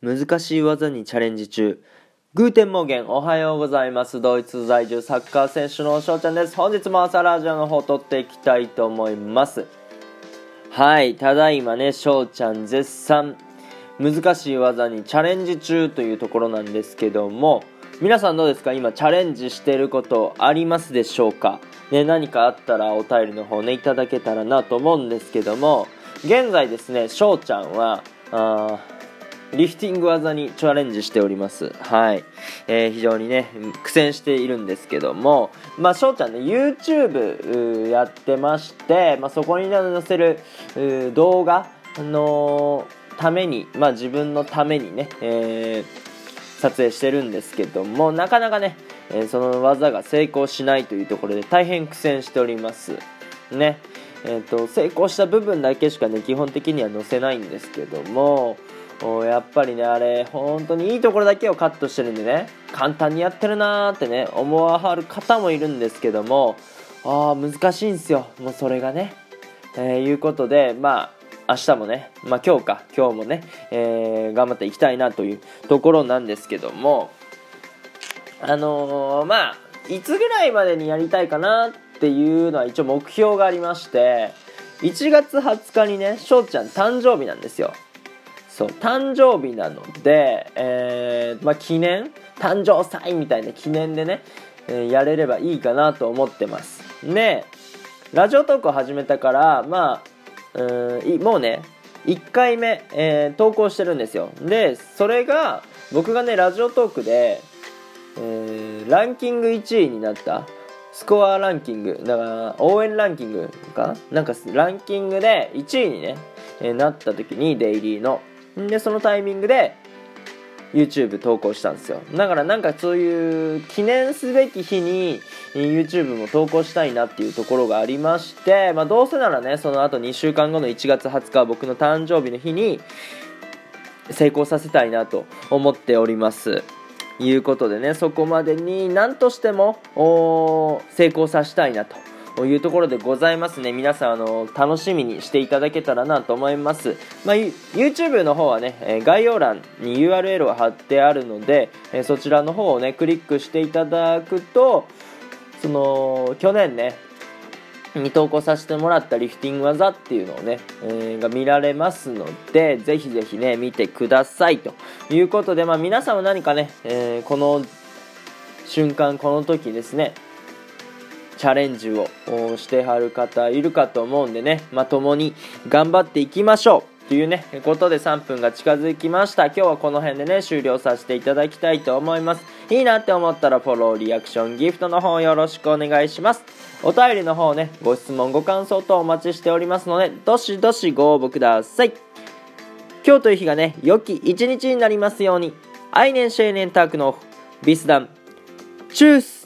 難しい技にチャレンジ中。 Guten Morgen、おはようございます。ドイツ在住サッカー選手の翔ちゃんです。本日も朝ラジオの方撮っていきたいと思います。はい、ただいまね、翔ちゃん絶賛、難しい技にチャレンジ中というところなんですけども、皆さんどうですか？今チャレンジしてることありますでしょうか？ね、何かあったらお便りの方ね、いただけたらなと思うんですけども、現在ですね、翔ちゃんは、あリフティング技にチャレンジしております。はい。えー、非常にね、苦戦しているんですけども、まあ、翔ちゃんね、YouTube やってまして、まあ、そこに載せる動画のために、まあ、自分のためにね、えー、撮影してるんですけども、なかなかね、えー、その技が成功しないというところで大変苦戦しております。ね。えーと、成功した部分だけしかね基本的には載せないんですけどもやっぱりねあれ本当にいいところだけをカットしてるんでね簡単にやってるなーってね思わはる方もいるんですけどもあ難しいんですよもうそれがね、えー、いうことでまあ明日もね、まあ、今日か今日もね、えー、頑張っていきたいなというところなんですけどもあのー、まあいつぐらいまでにやりたいかなっていうのは一応目標がありまして1月20日にね翔ちゃん誕生日なんですよ。そう誕生日なので、えー、まあ、記念？誕生祭みたいな記念でね、えー、やれればいいかなと思ってます。でラジオトークを始めたからまあうんもうね1回目、えー、投稿してるんですよ。でそれが僕がねラジオトークで、えー、ランキング1位になった。スコアランキングだから応援ランキングか？なんかランキングで1位にね、えー、なった時にデイリーのでそのタイミングで YouTube 投稿したんですよ。だからなんかそういう記念すべき日に YouTube も投稿したいなっていうところがありまして、まあ、どうせならねその後2週間後の1月20日僕の誕生日の日に成功させたいなと思っております。いうことでねそこまでに何としても成功させたいなと。というところでございますね。皆さんあの楽しみにしていただけたらなと思います、まあ、YouTube の方はね概要欄に URL を貼ってあるのでそちらの方をねクリックしていただくとその去年ねに投稿させてもらったリフティング技っていうのをね、えー、が見られますので、ぜひぜひね、見てください。ということで、まあ皆さんは何かね、えー、この瞬間、この時ですね、チャレンジをしてはる方いるかと思うんでね、まあ共に頑張っていきましょうというね、ことで3分が近づきました。今日はこの辺でね、終了させていただきたいと思います。いいなって思ったらフォロー、リアクション、ギフトの方よろしくお願いします。お便りの方ね、ご質問、ご感想とお待ちしておりますので、どしどしご応募ください。今日という日がね、良き一日になりますように。アイネンシェーネンタークのビスダン。チュース